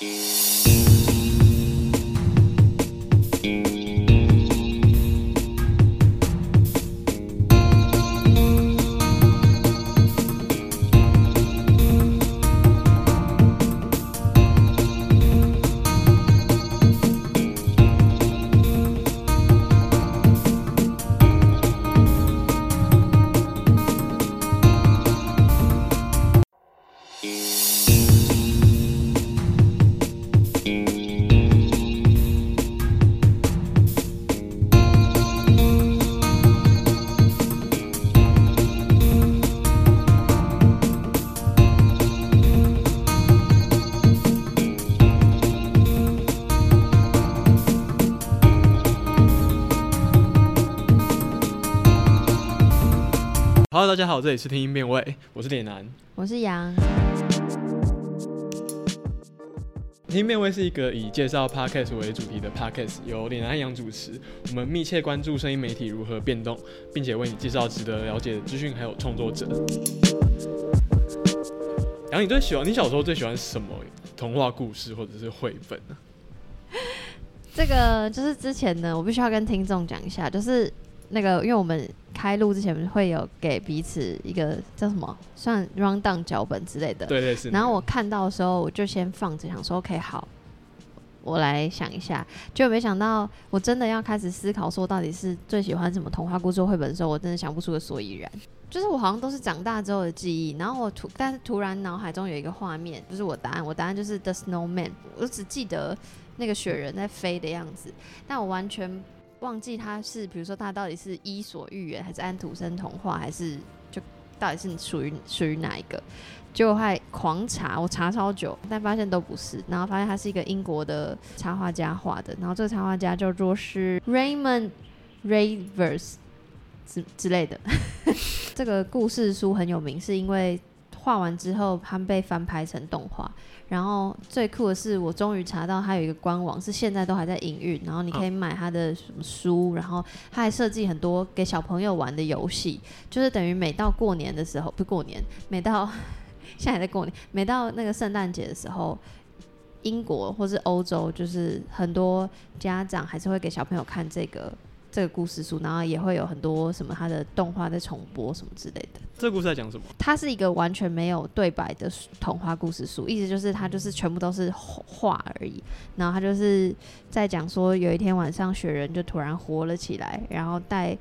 Música 家好，这里是听音辨位，我是脸男。我是杨，听音辨位是一个以介绍 podcast 为主题的 podcast，由脸男和杨主持。我们密切关注声音媒体如何变动，并且为你介绍值得了解的资讯，还有创作者。杨，你最喜欢你小时候最喜欢什么童话故事或者是绘本呢？这个就是之前呢，我必须要跟听众讲一下，就是那个，因为我们开录之前会有给彼此一个叫什么，算 round down 脚本之类的。对对是。然后我看到的时候，我就先放着，想说 OK 好，我来想一下。就没想到我真的要开始思考，说到底是最喜欢什么童话故事或绘本的时候，我真的想不出个所以然。就是我好像都是长大之后的记忆，然后我突，但是突然脑海中有一个画面，就是我答案，我答案就是 The Snowman，我只记得那个雪人在飞的样子，但我完全忘记它是，比如说它到底是伊索寓言，还是安徒生童话，还是就到底是属于属于哪一个？就还狂查，我查超久，但发现都不是，然后发现他是一个英国的插画家画的，然后这个插画家叫做是 Raymond Rivers 之之类的。这个故事书很有名，是因为画完之后，它被翻拍成动画。然后最酷的是，我终于查到它有一个官网，是现在都还在营运。然后你可以买它的什么书，然后它还设计很多给小朋友玩的游戏，就是等于每到过年的时候，不过年，每到 现在还在过年，每到那个圣诞节的时候，英国或是欧洲，就是很多家长还是会给小朋友看这个这个故事书，然后也会有很多什么他的动画在重播什么之类的。这个故事在讲什么？它是一个完全没有对白的童话故事书，意思就是它就是全部都是画而已。然后他就是在讲说，有一天晚上雪人就突然活了起来，然后带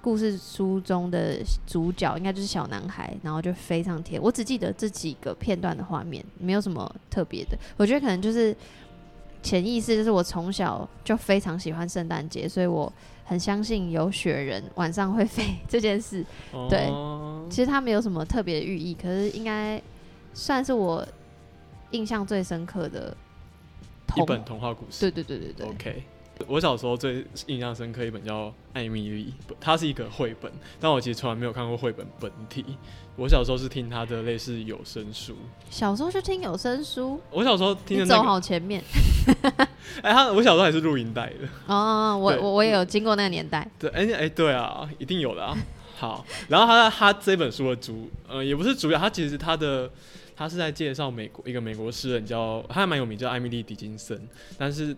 故事书中的主角应该就是小男孩，然后就飞上天。我只记得这几个片段的画面，没有什么特别的。我觉得可能就是潜意识，就是我从小就非常喜欢圣诞节，所以我很相信有雪人晚上会飞 这件事。对哦其实它没有什么特别的寓意，可是应该算是我印象最深刻的童一本童话故事。对对对对对 OK，我小时候最印象深刻一本叫《艾米丽》，它是一个绘本，但我其实从来没有看过绘本本体。我小时候是听它的类似有声书，小时候是听有声书，我小时候听的你走那个，好前面 哎，他我小时候还是录音带的，哦，我我我也有经过那个年代，对，哎、哎、对啊，一定有的啊。好，然后他他这本书的主，呃，也不是主要，他其实他的他是在介绍美国一个美国诗人叫，他还蛮有名，叫艾米丽·狄金森，但是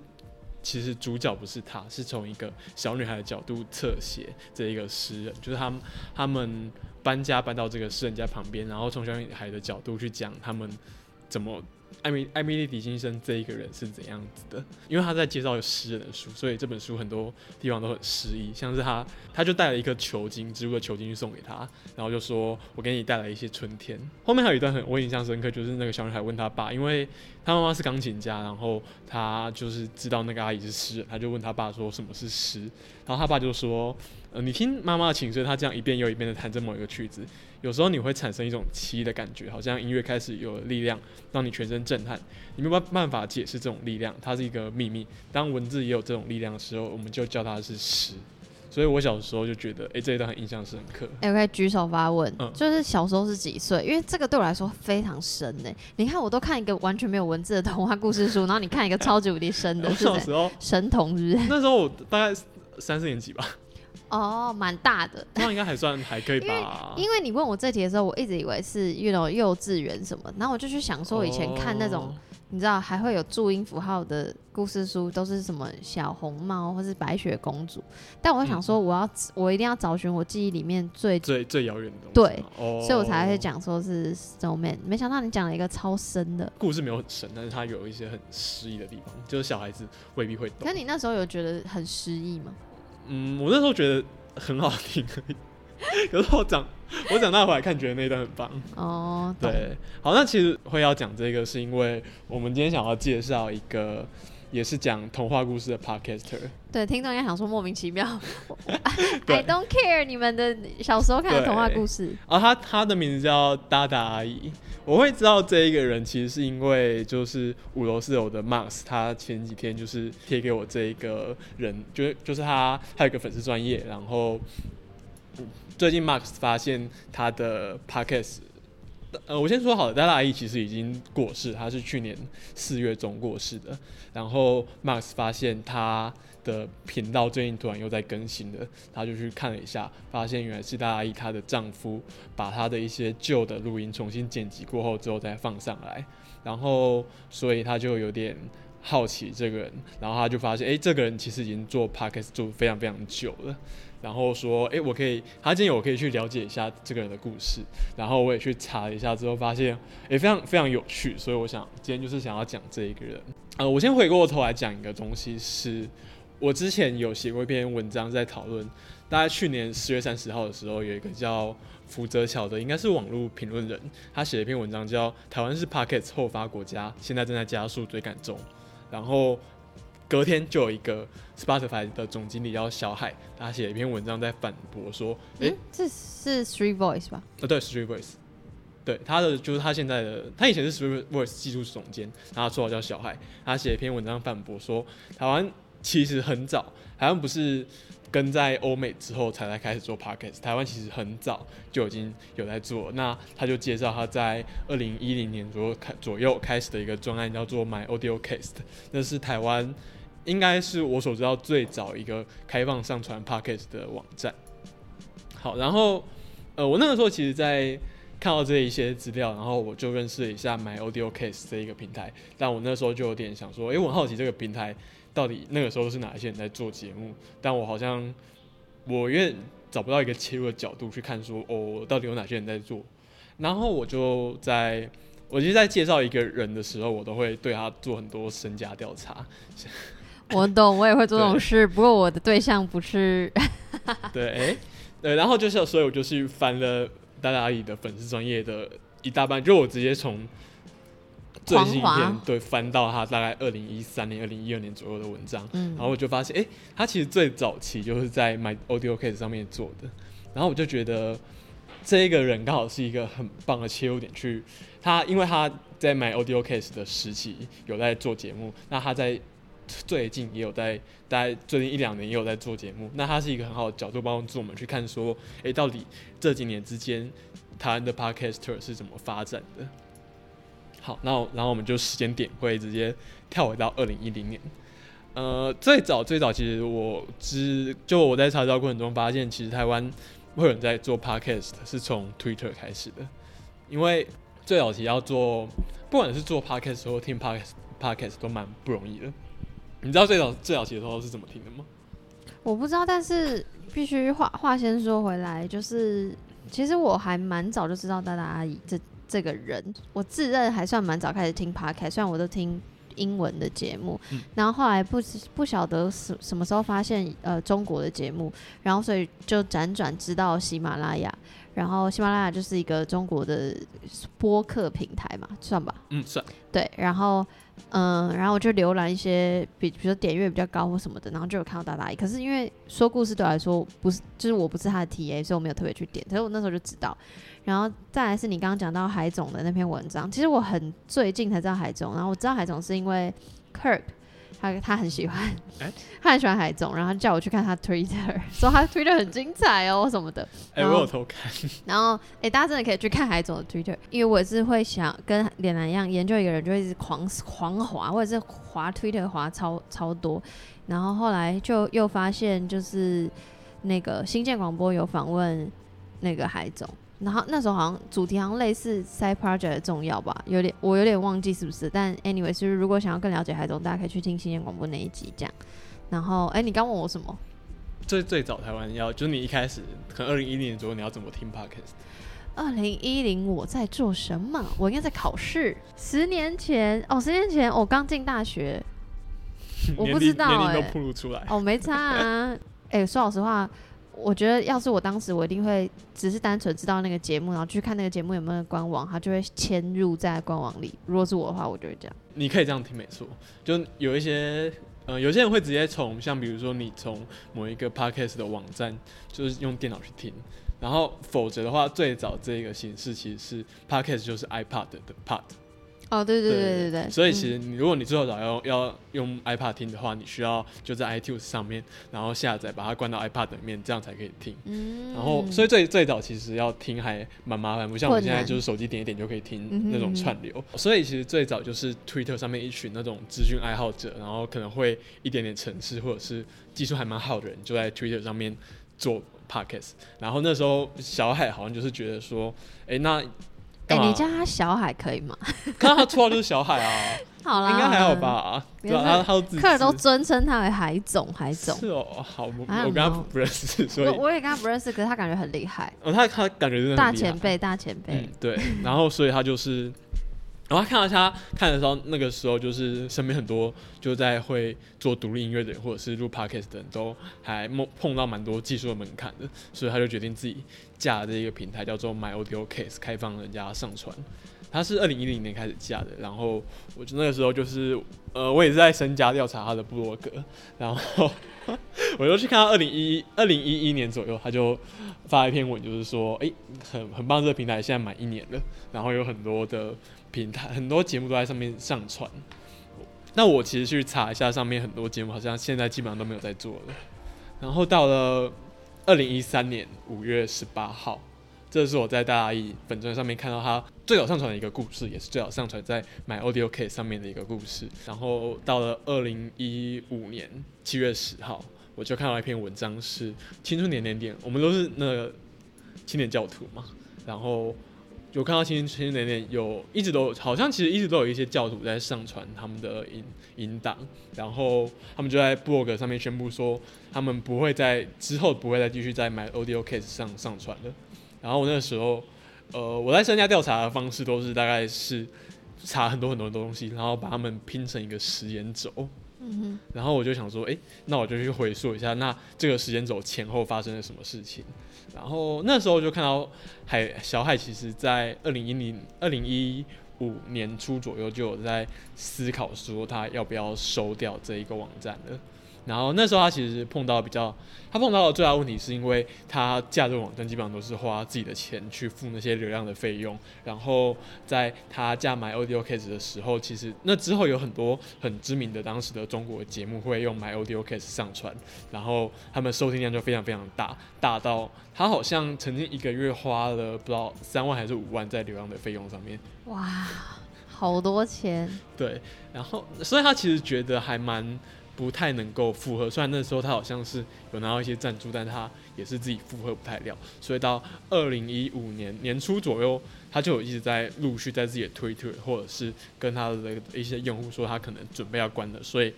其实主角不是他，是从一个小女孩的角度侧写这一个诗人，就是他们他们搬家搬到这个诗人家旁边，然后从小女孩的角度去讲他们怎么。艾米艾米丽·迪金森这一个人是怎样子的？因为他在介绍诗人的书，所以这本书很多地方都很诗意，像是他他就带了一颗球茎，植物的球茎去送给他，然后就说：“我给你带来一些春天。”后面还有一段很我印象深刻，就是那个小女孩问他爸，因为他妈妈是钢琴家，然后他就是知道那个阿姨是诗人，他就问他爸说什么是诗，然后他爸就说：“呃，你听妈妈的琴声，她这样一遍又一遍的弹着某一个曲子，有时候你会产生一种奇异的感觉，好像音乐开始有了力量，让你全身震撼。你没有办办法解释这种力量，它是一个秘密。当文字也有这种力量的时候，我们就叫它是诗。所以我小时候就觉得，哎、这一段很印象深刻。哎、我可以举手发问，嗯就是小时候是几岁？因为这个对我来说非常深呢、你看，我都看一个完全没有文字的童话故事书，然后你看一个超级无敌深的，我是时候神童是不是？那时候我大概三四年级吧，哦，蛮大的。那应该还算还可以吧。因为你问我这题的时候，我一直以为是 you know 幼稚园什么，然后我就去想说，我以前看那种哦你知道还会有注音符号的故事书，都是什么小红帽或是白雪公主。但我想说，我要、我一定要找寻我记忆里面最，最最遥远的东西对，哦，所以我才会讲说是 Snowman。没想到你讲了一个超深的。故事没有很深，但是它有一些很诗意的地方，就是小孩子未必会懂可。你那时候有觉得很诗意吗？嗯，我那时候觉得很好听而已，可是我长我长大回来看，觉得那一段很棒。哦，对，好，那其实会要讲这个，是因为我们今天想要介绍一个也是讲童话故事的 podcaster。对，听众应该想说莫名其妙，I don't care 你们的小时候看的童话故事。啊，他他的名字叫达达阿姨。我会知道这一个人，其实是因为就是五楼四楼的 Max，他前几天就是贴给我这一个人，就是就是他他有一个粉丝专业，然后嗯最近 Max 发现他的 Podcast。呃，我先说好了，达达阿姨其实已经过世，她是去年四月中过世的。然后 Max 发现她的频道最近突然又在更新了，他就去看了一下，发现原来是大阿姨她的丈夫把她的一些旧的录音重新剪辑过后之后再放上来，然后所以他就有点好奇这个人，然后他就发现，哎、这个人其实已经做 podcast 做非常非常久了。然后说，哎、我可以，他建议我可以去了解一下这个人的故事。然后我也去查了一下，之后发现，也非常非常有趣。所以我想今天就是想要讲这一个人。呃，我先回过头来讲一个东西是，我之前有写过一篇文章在讨论，大概去年十月三十号的时候，有一个叫福泽桥的，应该是网络评论人，他写了一篇文章叫《台湾是 Pocket 后发国家，现在正在加速追赶中》，然后隔天就有一个 Spotify 的总经理叫小海，他写了一篇文章在反驳说，诶，嗯，这是 Three Voice 吧？呃，对，Three Voice，对，他的就是他现在的，他以前是 Three Voice 技术总监，然后他绰号叫小海，他写了一篇文章反驳说，台湾其实很早，台湾不是跟在欧美之后才来开始做 podcast，台湾其实很早就已经有在做。那他就介绍他在二零一零年左右开左右开始的一个专案叫做 My Audio Cast，那是台湾应该是我所知道最早一个开放上传 podcast 的网站。好，然后呃，我那个时候其实，在看到这一些资料，然后我就认识了一下 My Audio Case 这一个平台。但我那时候就有点想说，诶，我很好奇这个平台到底那个时候是哪一些人在做节目，但我好像我有点找不到一个切入的角度去看说，哦，到底有哪些人在做。然后我就在，我其实，在介绍一个人的时候，我都会对他做很多身家调查。我懂，我也会做这种事，不过我的对象不是。对，诶，对，然后就是，所以我就去翻了大大阿姨的粉丝专业的一大半，就我直接从最近一篇对翻到他大概二零一三年、二零一二年左右的文章，嗯然后我就发现，哎，他其实最早期就是在 My Audio Case 上面做的，然后我就觉得这一个人刚好是一个很棒的切入点去，他因为他在 My Audio Case 的时期有在做节目，那他在最近也有在，大概最近一两年也有在做节目。那他是一个很好的角度，帮助我们去看说，诶，到底这几年之间台湾的 podcaster 是怎么发展的。好，那然后我们就时间点会直接跳回到二零一零年。呃，最早最早，其实我知就我在查找过程中发现，其实台湾会有人在做 podcast 是从 Twitter 开始的，因为最早期要做，不管是做 podcast 或听 podcast podcast 都蛮不容易的。你知道最早最早期的时候是怎么听的吗？我不知道，但是必须话话先说回来，就是其实我还蛮早就知道大大阿姨这这个人，我自认还算蛮早开始听 podcast，虽然我都听英文的节目，嗯。然后后来不不晓得什什么时候发现呃中国的节目，然后所以就辗转知道喜马拉雅，然后喜马拉雅就是一个中国的播客平台嘛，算吧，嗯，算，对，然后嗯，然后我就浏览一些比比如说点阅比较高或什么的，然后就有看到大大。可是因为说故事对我来说不是，就是我不是他的 TA，所以我没有特别去点。可是我那时候就知道。然后再来是你刚刚讲到海总的那篇文章，其实我很最近才知道海总，然后我知道海总是因为 Kirk。他他很喜欢，哎 他很喜欢海总，然后他叫我去看他 Twitter，说他 Twitter 很精彩哦什么的。哎、我有偷看，然后，哎、大家真的可以去看海总的 Twitter，因为我也是会想跟脸男一样研究一个人，就会一直狂狂滑，或者是滑 Twitter 滑超超多。然后后来就又发现，就是那个新建广播有访问那个海总，然后那时候好像主题好像类似 side project 的重要吧，有点我有点忘记是不是。但 anyway，就是如果想要更了解海总，大家可以去听新鲜广播那一集这样。然后，哎，你刚问我什么？最最早台湾要就是你一开始可能二零一零年左右你要怎么听 podcast？二零一零我在做什么？我应该在考试。十年前哦，十年前我刚进大学，我不知道哎，都暴露出来哦，没差啊。哎，说老实话。我觉得，要是我当时，我一定会只是单纯知道那个节目，然后去看那个节目有没有官网，他就会迁入在官网里。如果是我的话，我就会这样。你可以这样听，没错。就有一些，呃，有些人会直接从像比如说你从某一个 podcast 的网站，就是用电脑去听。然后否则的话，最早这个形式其实是 podcast，就是 iPad 的 part。哦，对对对对对，所以其实你如果你最后早要要用 iPad 听的话，你需要就在 iTunes 上面，然后下载把它关到 iPad 里面，这样才可以听。嗯，然后所以最最早其实要听还蛮麻烦，不像我们现在就是手机点一点就可以听那种串流。所以其实最早就是 Twitter 上面一群那种资讯爱好者，然后可能会一点点城市或者是技术还蛮好的人，就在 Twitter 上面做 Podcast。然后那时候小海好像就是觉得说，哎那。哎，你叫他小海可以吗？看到他绰号就是小海啊，好啦，应该还好吧？对啊，他他客人都尊称他为海总，海总是哦，好，我跟他不认识，所以我也跟他不认识，可是他感觉很厉害。哦，他他感觉真的大前辈，大前辈，对，然后所以他就是。然后看到他看的时候，那个时候就是身边很多就在会做独立音乐的人，或者是录 podcast 的人都还碰碰到蛮多技术的门槛的，所以他就决定自己架这一个平台，叫做 My Audio Case，开放人家上传。它是二零一零年开始架的，然后我就那个时候就是呃，我也是在身家调查他的部落格，然后 我就去看到二零一二零一一年左右，他就发一篇文，就是说，哎，很很棒，这个平台现在满一年了，然后有很多的。平台很多节目都在上面上传，那我其实去查一下，上面很多节目好像现在基本上都没有在做了。然后到了二零一三年五月十八号，这是我在大家一本专上面看到他最早上传的一个故事，也是最早上传在 My Audio K 上面的一个故事。然后到了二零一五年七月十号，我就看到一篇文章，是青春点点点，我们都是那个青年教徒嘛，然后。有看到青青年年有一直都好像其实一直都有一些教徒在上传他们的引引导，然后他们就在 blog 上面宣布说他们不会在之后不会再继续在 My Audio Case 上上传了。然后我那个时候，呃，我在参加调查的方式都是大概是查很多很多东西，然后把他们拼成一个时间轴。嗯哼。然后我就想说，哎，那我就去回溯一下，那这个时间轴前后发生了什么事情。然后那时候就看到海小海，其实在二零一零二零一五年初左右就有在思考说他要不要收掉这一个网站了。然后那时候他其实碰到比较，他碰到的最大问题是因为他架这个网站基本上都是花自己的钱去付那些流量的费用。然后在他架买 Audio Case 的时候，其实那之后有很多很知名的当时的中国节目会用买 Audio Case 上传，然后他们收听量就非常非常大，大到他好像曾经一个月花了不知道三万还是五万在流量的费用上面。哇，好多钱。对，然后所以他其实觉得还蛮。不太能够负荷，虽然那时候他好像是有拿到一些赞助，但他也是自己负荷不太了，所以到二零一五年年初左右，他就有一直在陆续在自己的推特或者是跟他的一些用户说他可能准备要关了，所以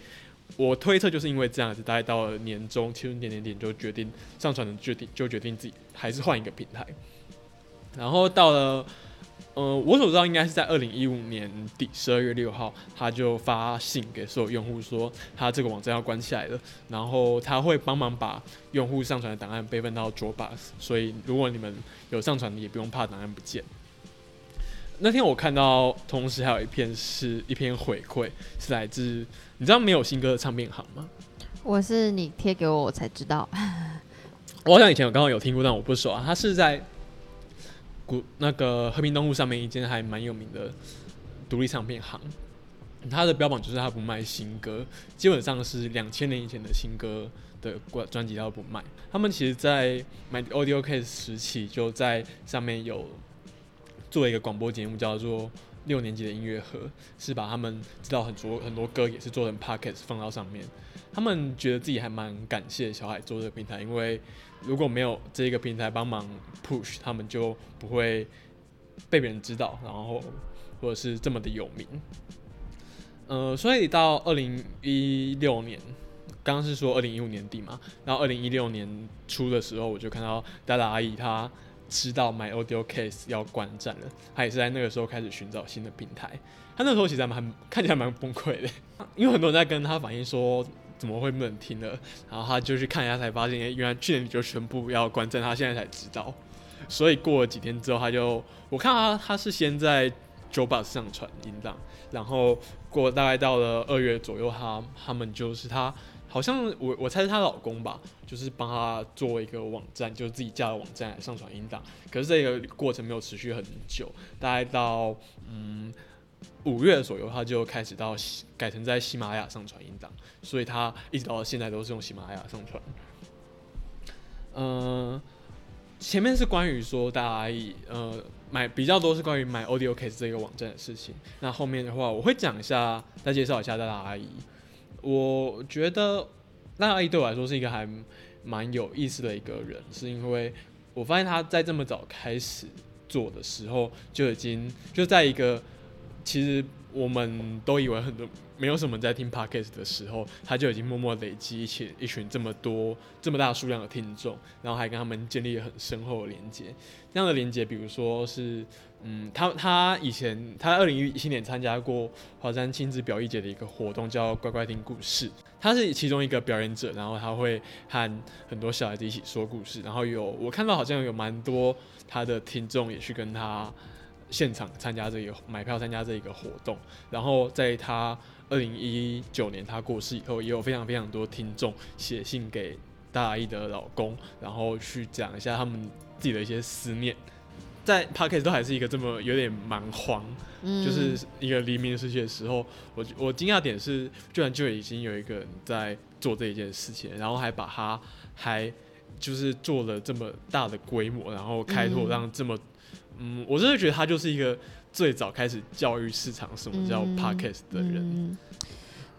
我推测就是因为这样子，大概到了年终，其实点点点就决定上传的决定就决定自己还是换一个平台，然后到了。呃，我所知道应该是在二零一五年底十二月六号，他就发信给所有用户说，他这个网站要关起来了，然后他会帮忙把用户上传的档案备份到 Dropbox，所以如果你们有上传，也不用怕档案不见。那天我看到，同时还有一篇是一篇回馈，是来自你知道没有新歌的唱片行吗？我是你贴给我，我才知道。我好像以前有刚好有听过，但我不熟啊。他是在。古那个和平东路上面一间还蛮有名的独立唱片行，它的标榜就是它不卖新歌，基本上是两千年以前的新歌的专专辑它都不卖。他们其实，在买 Audio Case 时期就在上面有做一个广播节目，叫做《六年级的音乐盒，是把他们知道很多很多歌也是做成 podcast 放到上面。他们觉得自己还蛮感谢小海做这个平台，因为如果没有这个平台帮忙 push，他们就不会被别人知道，然后或者是这么的有名。呃，所以到二零一六年，刚刚是说二零一五年底嘛，然后二零一六年初的时候，我就看到大大阿姨她知道 My Audio Case 要关站了，她也是在那个时候开始寻找新的平台。她那时候其实还蛮看起来蛮崩溃的，因为很多人在跟她反映说怎么会不能听了，然后她就去看一下才发现，原来去年就全部要关站，她现在才知道。所以过了几天之后，她就我看到她她是先在 j o b u s 上传音档，然后。过大概到了二月左右，他他们就是他，好像我我猜是她老公吧，就是帮她做一个网站，就是自己架的网站上传音档。可是这个过程没有持续很久，大概到嗯五月左右，他就开始到改成在喜马拉雅上传音档，所以他一直到现在都是用喜马拉雅上传。嗯。前面是关于说大家阿姨呃买比较多是关于买 Audio Case 这个网站的事情。那后面的话我会讲一下，再介绍一下大家阿姨。我觉得大阿姨对我来说是一个还蛮有意思的一个人，是因为我发现他在这么早开始做的时候就已经就在一个其实我们都以为很多。没有什么在听 podcast 的时候，他就已经默默累积一群一群这么多这么大数量的听众，然后还跟他们建立了很深厚的连接。这样的连接，比如说是，嗯，他他以前他二零一七年参加过华山亲子表艺节的一个活动，叫乖乖听故事。他是其中一个表演者，然后他会和很多小孩子一起说故事。然后有我看到好像有蛮多他的听众也去跟他现场参加这个买票参加这一个活动。然后在他二零一九年他过世以后，也有非常非常多听众写信给大阿姨的老公，然后去讲一下他们自己的一些思念。在 p o c k e 都还是一个这么有点蛮荒，就是一个黎明世界的时候，我我惊讶点是，居然就已经有一个人在做这一件事情，然后还把它还就是做了这么大的规模，然后开拓让这么，嗯，我真的觉得他就是一个。最早开始教育市场什么叫 podcast 的人，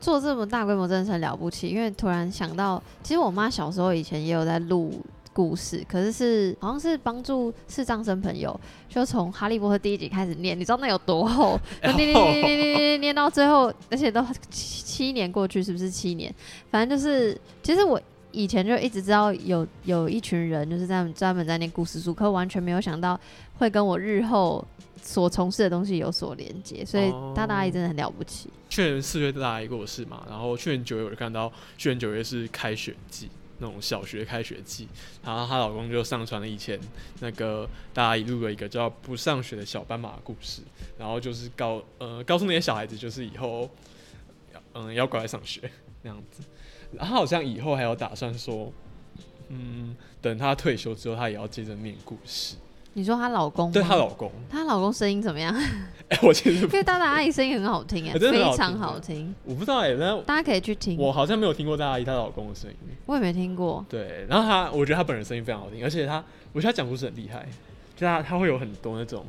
做这么大规模真的是很了不起。因为突然想到，其实我妈小时候以前也有在录故事，可是是好像是帮助视障生朋友，就从哈利波特第一集开始念，你知道那有多厚？念念念念念念念到最后，而且都七七年过去，是不是七年？反正就是，其实我以前就一直知道有有一群人就是在专门在念故事书，可完全没有想到会跟我日后。所从事的东西有所连接，所以大大阿姨真的很了不起。去年四月大大阿姨过世嘛，然后去年九月我就看到，去年九月是开学季，那种小学开学季，然后她老公就上传了以前那个大阿姨录了一个叫不上学的小斑马的故事，然后就是告呃告诉那些小孩子，就是以后嗯要乖乖上学那样子，然后好像以后还有打算说，嗯等她退休之后，她也要接着念故事。你说她老公？对她老公，她老公声音怎么样？哎，我其实因为大大阿姨声音很好听哎，非常好听。我不知道哎，那大家可以去听。我好像没有听过大阿姨她老公的声音，我也没听过。对，然后她，我觉得她本人声音非常好听，而且她，我觉得她讲故事很厉害，就她，她会有很多那种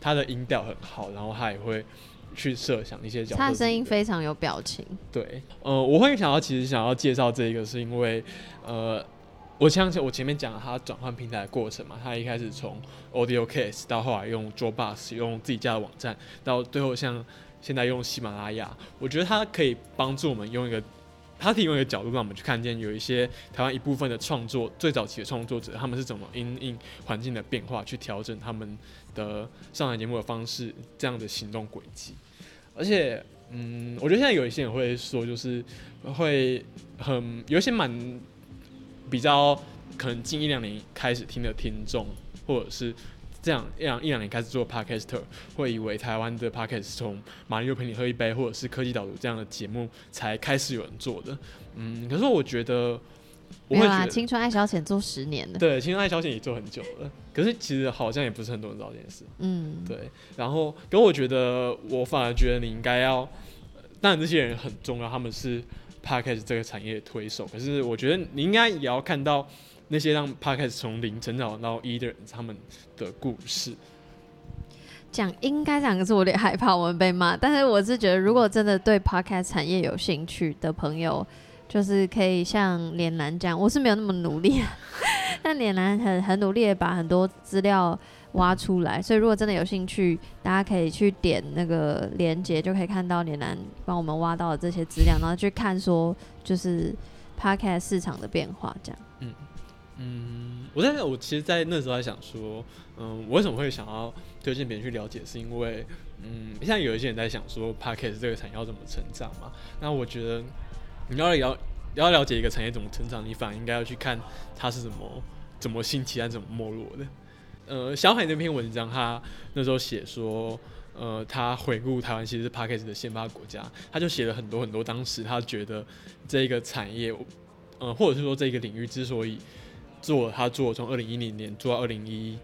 她的音调很好，然后她也会去设想一些角色。她声音非常有表情。对，呃，我会想要其实想要介绍这个，是因为呃。我相信我前面讲了他转换平台的过程嘛，他一开始从 Audio Case 到后来用 s 用自己家的网站，到最后像现在用喜马拉雅，我觉得他可以帮助我们用一个，他提供一个角度让我们去看见有一些台湾一部分的创作最早期的创作者，他们是怎么因应环境的变化去调整他们的上台节目的方式，这样的行动轨迹。而且，嗯，我觉得现在有一些人会说，就是会很有一些蛮。比较可能近一两年开始听的听众，或者是这样一两一两年开始做 podcaster，会以为台湾的 podcast 从马六陪你喝一杯，或者是科技导读这样的节目才开始有人做的。嗯，可是我觉得，没有啊，青春爱消遣做十年了，对，青春爱消遣也做很久了。可是其实好像也不是很多人知道这件事。嗯，对。然后，跟我觉得，我反而觉得你应该要，当然这些人很重要，他们是。Podcast 这个产业推手，可是我觉得你应该也要看到那些让 Podcast 从零成长到一的人他们的故事。讲应该讲，可是我有点害怕我们被骂。但是我是觉得，如果真的对 podcast 产业有兴趣的朋友，就是可以像脸男这样，我是没有那么努力，但脸男很很努力的把很多资料挖出来。所以如果真的有兴趣，大家可以去点那个链接，就可以看到脸男帮我们挖到的这些资料，然后去看说就是 podcast 市场的变化这样。嗯，嗯我在我其实，在那时候在想说，嗯，我为什么会想要推荐别人去了解，是因为，嗯，像有一些人在想说 p a c k e t 这个产业要怎么成长嘛？那我觉得你要了要了解一个产业怎么成长，你反而应该要去看它是怎么怎么兴起，还是怎么没落的。呃，小海那篇文章，他那时候写说，呃，他回顾台湾其实是 p a c k e t 的先发国家，他就写了很多很多，当时他觉得这个产业，呃，或者是说这个领域之所以做他做从二零一零年做到二零一，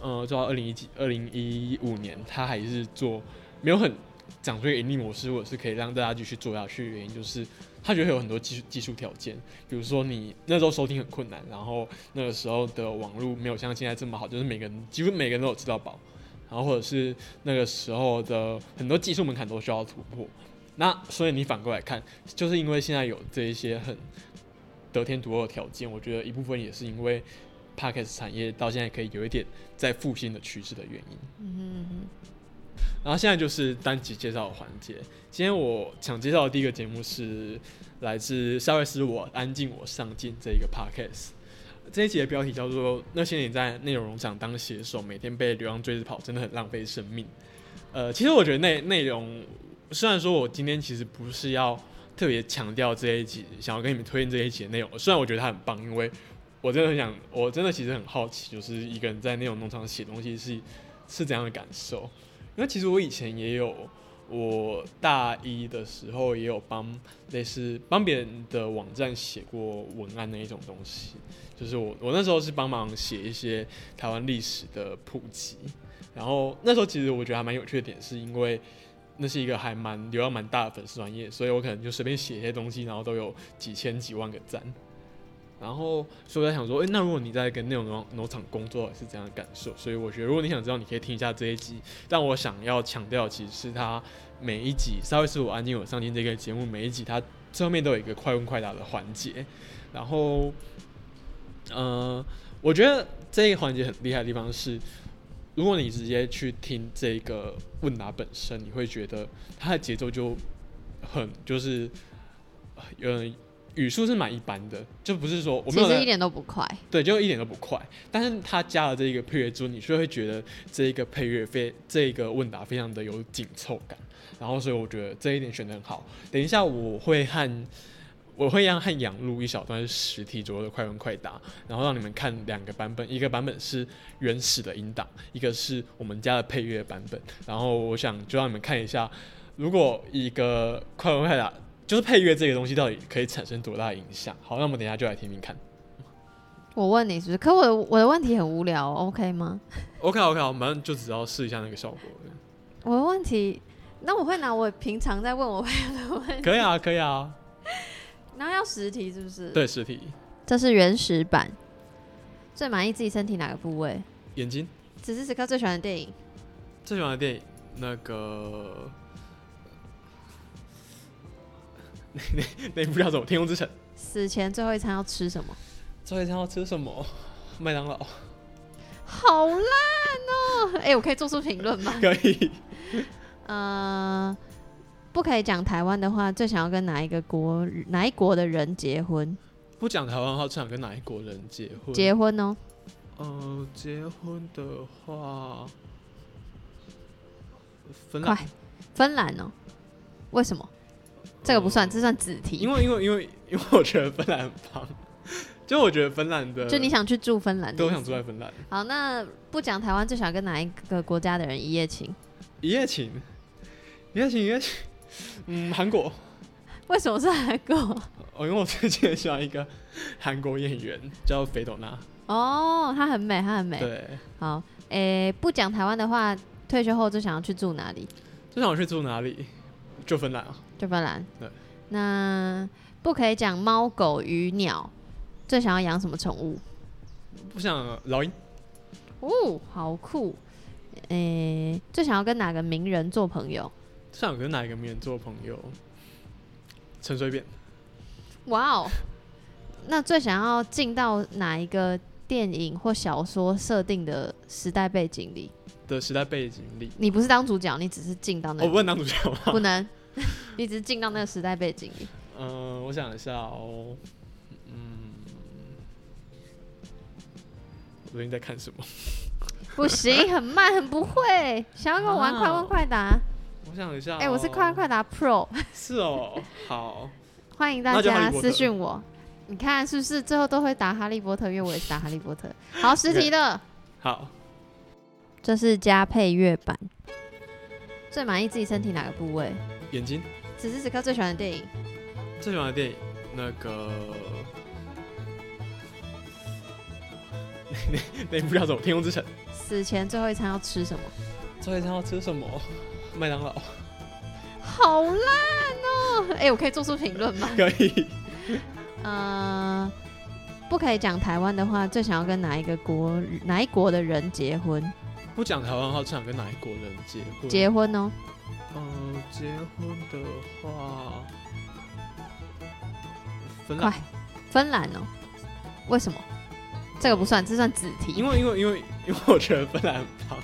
呃，做到二零一几二零一五年，他还是做没有很讲出盈利模式，或者是可以让大家继续做下去的原因，就是他觉得有很多技术技术条件，比如说你那时候收听很困难，然后那个时候的网络没有像现在这么好，就是每个人几乎每个人都有吃到饱，然后或者是那个时候的很多技术门槛都需要突破，那所以你反过来看，就是因为现在有这一些很。得天独厚的条件，我觉得一部分也是因为 Podcast 产业到现在可以有一点在复兴的趋势的原因。嗯哼然后现在就是单集介绍的环节。今天我想介绍的第一个节目是来自夏威斯我安静我上进这一个 Podcast。这一集的标题叫做《那些年在内容农场当写手，每天被流浪追着跑，真的很浪费生命》。呃，其实我觉得内内容虽然说我今天其实不是要。特别强调这一集，想要跟你们推荐这一集的内容。虽然我觉得它很棒，因为我真的很想，我真的其实很好奇，就是一个人在那种农场写东西是是怎样的感受。因为其实我以前也有，我大一的时候也有帮类似帮别人的网站写过文案那一种东西。就是我我那时候是帮忙写一些台湾历史的普及，然后那时候其实我觉得还蛮有趣的点，是因为。那是一个还蛮流量蛮大的粉丝专业，所以我可能就随便写一些东西，然后都有几千几万个赞。然后所以我在想说，诶，那如果你在跟那种农农场工作是怎样的感受？所以我觉得，如果你想知道，你可以听一下这一集。但我想要强调，其实是他每一集稍微是我安静我上进这个节目，每一集它最后面都有一个快问快答的环节。然后，呃，我觉得这一环节很厉害的地方是。如果你直接去听这个问答本身，你会觉得它的节奏就很就是，呃，语速是蛮一般的，就不是说我们其实一点都不快，对，就一点都不快。但是它加了这个配乐之后，你就会觉得这一个配乐非这个问答非常的有紧凑感。然后，所以我觉得这一点选的很好。等一下我会和。我会让汉阳录一小段十题左右的快问快答，然后让你们看两个版本，一个版本是原始的音档，一个是我们家的配乐版本。然后我想就让你们看一下，如果一个快问快答就是配乐这个东西到底可以产生多大的影响。好，那我们等下就来听听看。我问你是不是？可我的我的问题很无聊，OK 吗？OK OK，我们就只要试一下那个效果。我的问题，那我会拿我平常在问我朋友的问题。可以啊，可以啊。然后要实体是不是？对，实体。这是原始版。最满意自己身体哪个部位？眼睛。此时此刻最喜欢的电影。最喜欢的电影，那个 那那那部叫什么？《天空之城》。死前最后一餐要吃什么？最后一餐要吃什么？麦当劳。好烂哦！哎，我可以做出评论吗？可以。呃。不可以讲台湾的话，最想要跟哪一个国哪一国的人结婚？不讲台湾的话，最想跟哪一国人结婚？结婚哦。呃，结婚的话，芬兰。芬兰哦？为什么？这个不算，这算子题。因为因为因为因为我觉得芬兰很棒，就我觉得芬兰的，就你想去住芬兰，都想住在芬兰。好，那不讲台湾，最想跟哪一个国家的人一夜情？一夜情，一夜情，一夜情。嗯，韩国。为什么是韩国？哦，因为我最近很喜欢一个韩国演员叫肥斗娜。哦，她很美，她很美。对。好，诶，不讲台湾的话，退休后最想要去住哪里？最想要去住哪里？就芬兰啊。就芬兰。对。那不可以讲猫狗鱼鸟，最想要养什么宠物？不想老鹰。哦，好酷。诶、最想要跟哪个名人做朋友？想跟哪一个名人做朋友？陈水扁哇哦，那最想要进到哪一个电影或小说设定的时代背景里？的时代背景里，你不是当主角，你只是进到那个，我不能当主角吗？不能，你只是进到那个时代背景里。嗯、我想一下哦，嗯，我最近在看什么？不行，很慢，很不会。想要跟我玩啊快问快答？我想一下、哦，哎、我是快问快答 Pro，是哦，好，欢迎大家私信我。你看是不是最后都会打哈利波特？因为我也是打哈利波特。好，十题的，好，这是加配乐版。最满意自己身体哪个部位？眼睛此时此刻最喜欢的电影？最喜欢的电影，那个 那那部叫什么？《天空之城》。死前最后一餐要吃什么？最后一餐要吃什么？麦当劳好烂哦！哎、我可以做出评论吗？可以。呃，不可以讲台湾的话，最想要跟哪一个国哪一国的人结婚？不讲台湾的话，最想跟哪一国人结婚？结婚哦，嗯、结婚的话，芬快兰，芬兰哦。为什么？这个不算，这算子题。因为因为因为因为我觉得芬兰很棒，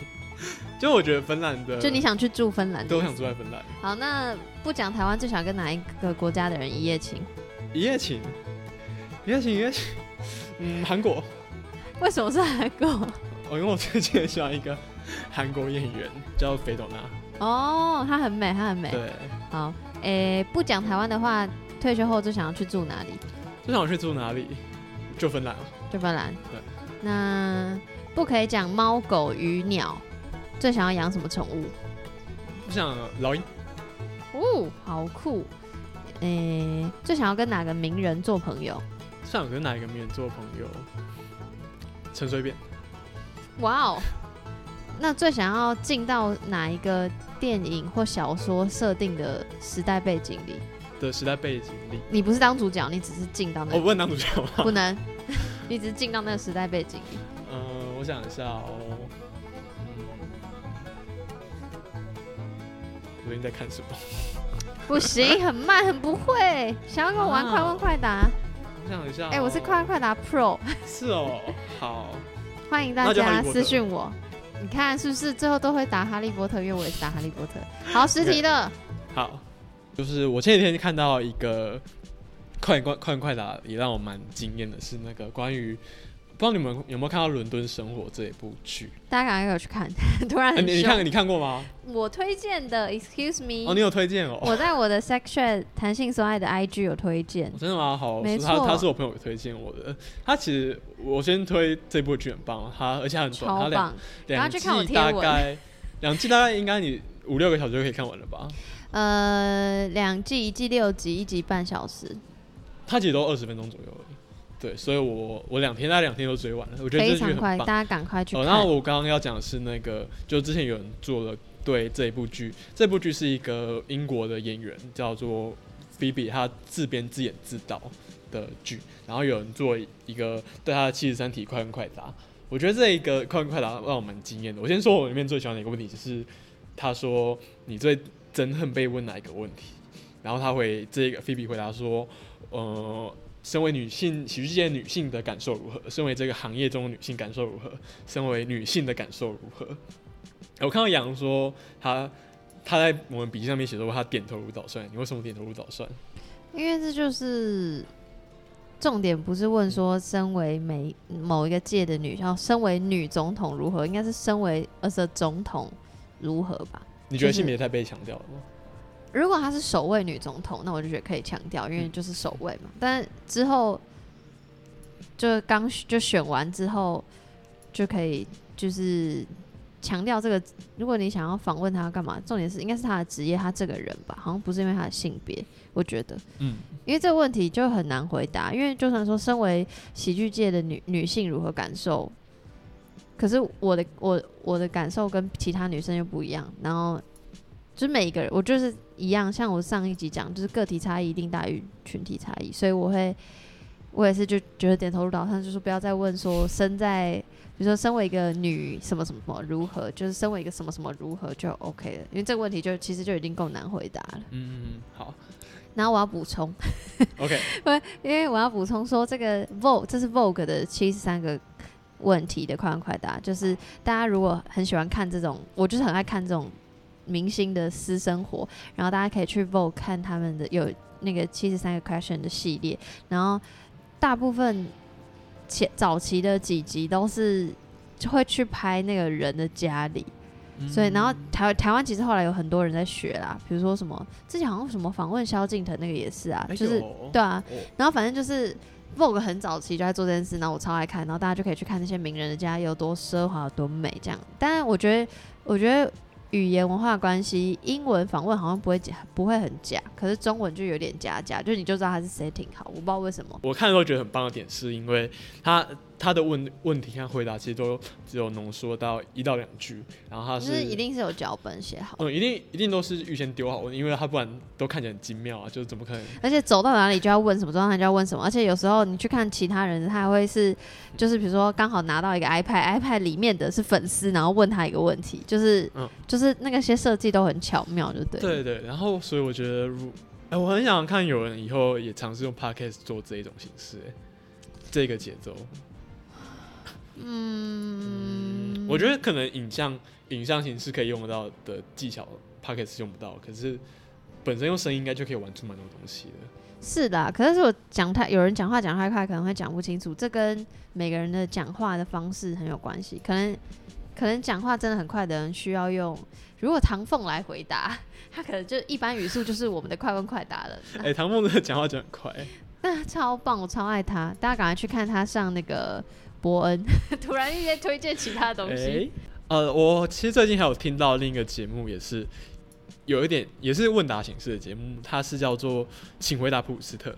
就我觉得芬兰的，就你想去住芬兰都想住在芬兰。好，那不讲台湾，最想跟哪一个国家的人一夜情？一夜情，一夜情，一夜情。嗯，韩国，为什么是韩国？哦，因为我最近很喜欢一个韩国演员叫肥斗娜，哦，她很美，她很美。对，好，诶、不讲台湾的话，退休后最想要去住哪里？最想去住哪里？就芬兰啊。就芬兰对。那不可以讲猫、狗、鱼、鸟，最想要养什么宠物？我想老鹰，哦，好酷。诶、最想要跟哪个名人做朋友？想跟哪一个名人做朋友？陈水扁，哇哦，那最想要进到哪一个电影或小说设定的时代背景里？的时代背景里，你不是当主角，你只是进到那个，我不能当主角吗？不能，你只是进到那个时代背景里。嗯、我想一下哦。我最近在看什么？不行，很慢，很不会。想要跟我玩啊快问快答？我想一下、哦。哎、我是快问快答 Pro，是哦，好，欢迎大家私讯我。你看是不是最后都会答哈利波特？因为我也是答哈利波特。好，实题的，好，就是我前几天看到一个快快快快答，也让我蛮惊艳的，是那个关于不知道你们有没有看到《伦敦生活》这一部剧？大家赶快给我去看。突然你你看你看过吗？我推荐的，Excuse me，、哦，你有推荐哦。我在我的 Section 弹性所爱的 IG 有推荐哦。真的吗？好，没错他他是我朋友推荐我的。他其实我先推这部剧很棒，他而且很短，两棒！两赶快去看我季大概两季大概应该你五六个小时就可以看完了吧？呃，两季，一季六集，一集半小时，他其实都二十分钟左右而已。对，所以我我两天大概两天都追完了，我觉得这剧非常快，很棒。大家赶快去哦，看。然后我刚刚要讲的是那个，就之前有人做了对这一部剧，这部剧是一个英国的演员叫做 Phoebe，他自编自演自导的剧，然后有人做一个对他的七十三题快问快答，我觉得这一个快问快答让我蛮惊艳的。我先说我里面最喜欢的一个问题，就是他说你最憎恨被问哪一个问题，然后他会这个 Phoebe 回答说，呃。身为女性喜剧界女性的感受如何？身为这个行业中的女性感受如何？身为女性的感受如何？我看到杨说他他在我们笔记上面写说他点头如捣蒜，你为什么点头如捣蒜？因为这就是重点，不是问说身为每某一个界的女，然后身为女总统如何，应该是身为 a 总统如何吧？你觉得性别太被强调了吗？如果她是首位女总统，那我就觉得可以强调，因为嗯就是首位嘛。但之后就刚就选完之后，就可以就是强调这个。如果你想要访问她干嘛，重点是应该是她的职业，她这个人吧，好像不是因为她的性别。我觉得，嗯，因为这个问题就很难回答，因为就算说身为喜剧界的女女性如何感受，可是我的我我的感受跟其他女生又不一样，然后就是每一个人，我就是一样，像我上一集讲，就是个体差异一定大于群体差异，所以我会我也是就觉得点头如捣蒜，就是不要再问说身在比如说身为一个女什么什么什么如何，就是身为一个什么什么如何就 OK 了，因为这个问题就其实就已经够难回答了。嗯嗯嗯，好然后我要补充，，OK，因为我要补充说，这个 Vogue 这是 Vogue 的七十三个问题的快问快答，就是大家如果很喜欢看这种，我就是很爱看这种明星的私生活，然后大家可以去 Vogue 看他们的有那个七十三个 question 的系列，然后大部分前早期的几集都是就会去拍那个人的家里，所以，然后台台湾其实后来有很多人在学啦，比如说什么之前好像什么访问萧敬腾那个也是啊，哎就是有对啊，哦。然后反正就是 Vogue 很早期就在做这件事，然后我超爱看，然后大家就可以去看那些名人的家有多奢华、有多美这样。但是我觉得，我觉得语言文化关系，英文访问好像不会假，不会很假，可是中文就有点假假，就你就知道他是谁挺好，我不知道为什么。我看的时候觉得很棒的点，是因为他他的问问题和回答其实都只有浓缩到一到两句，然后他就是是一定是有脚本写好，嗯，一定一定都是预先丢好问，因为他不然都看起来很精妙啊，就是怎么可能？而且走到哪里就要问什么，走到哪里就要问什么，而且有时候你去看其他人，他还会是，就是比如说刚好拿到一个 iPad，iPad 里面的是粉丝，然后问他一个问题，就是、嗯就是那个些设计都很巧妙，就对了。对对，然后所以我觉得如，哎、我很想看有人以后也尝试用 podcast 做这一种形式、哎，这个节奏，嗯，我觉得可能影像影像形式可以用得到的技巧，podcast 用不到，可是本身用声音应该就可以玩出蛮多东西的。是的啊，可是我讲太有人讲话讲太快，可能会讲不清楚，这跟每个人的讲话的方式很有关系。可能可能讲话真的很快的人需要用，如果唐凤来回答，他可能就一般语速就是我们的快问快答了。哎、唐凤真的讲话讲很快、那超棒，我超爱他，大家赶快去看他上那个伯恩。突然一些推荐其他东哎、西，呃，我其实最近还有听到另一个节目，也是有一点也是问答形式的节目，它是叫做《请回答普鲁斯特》。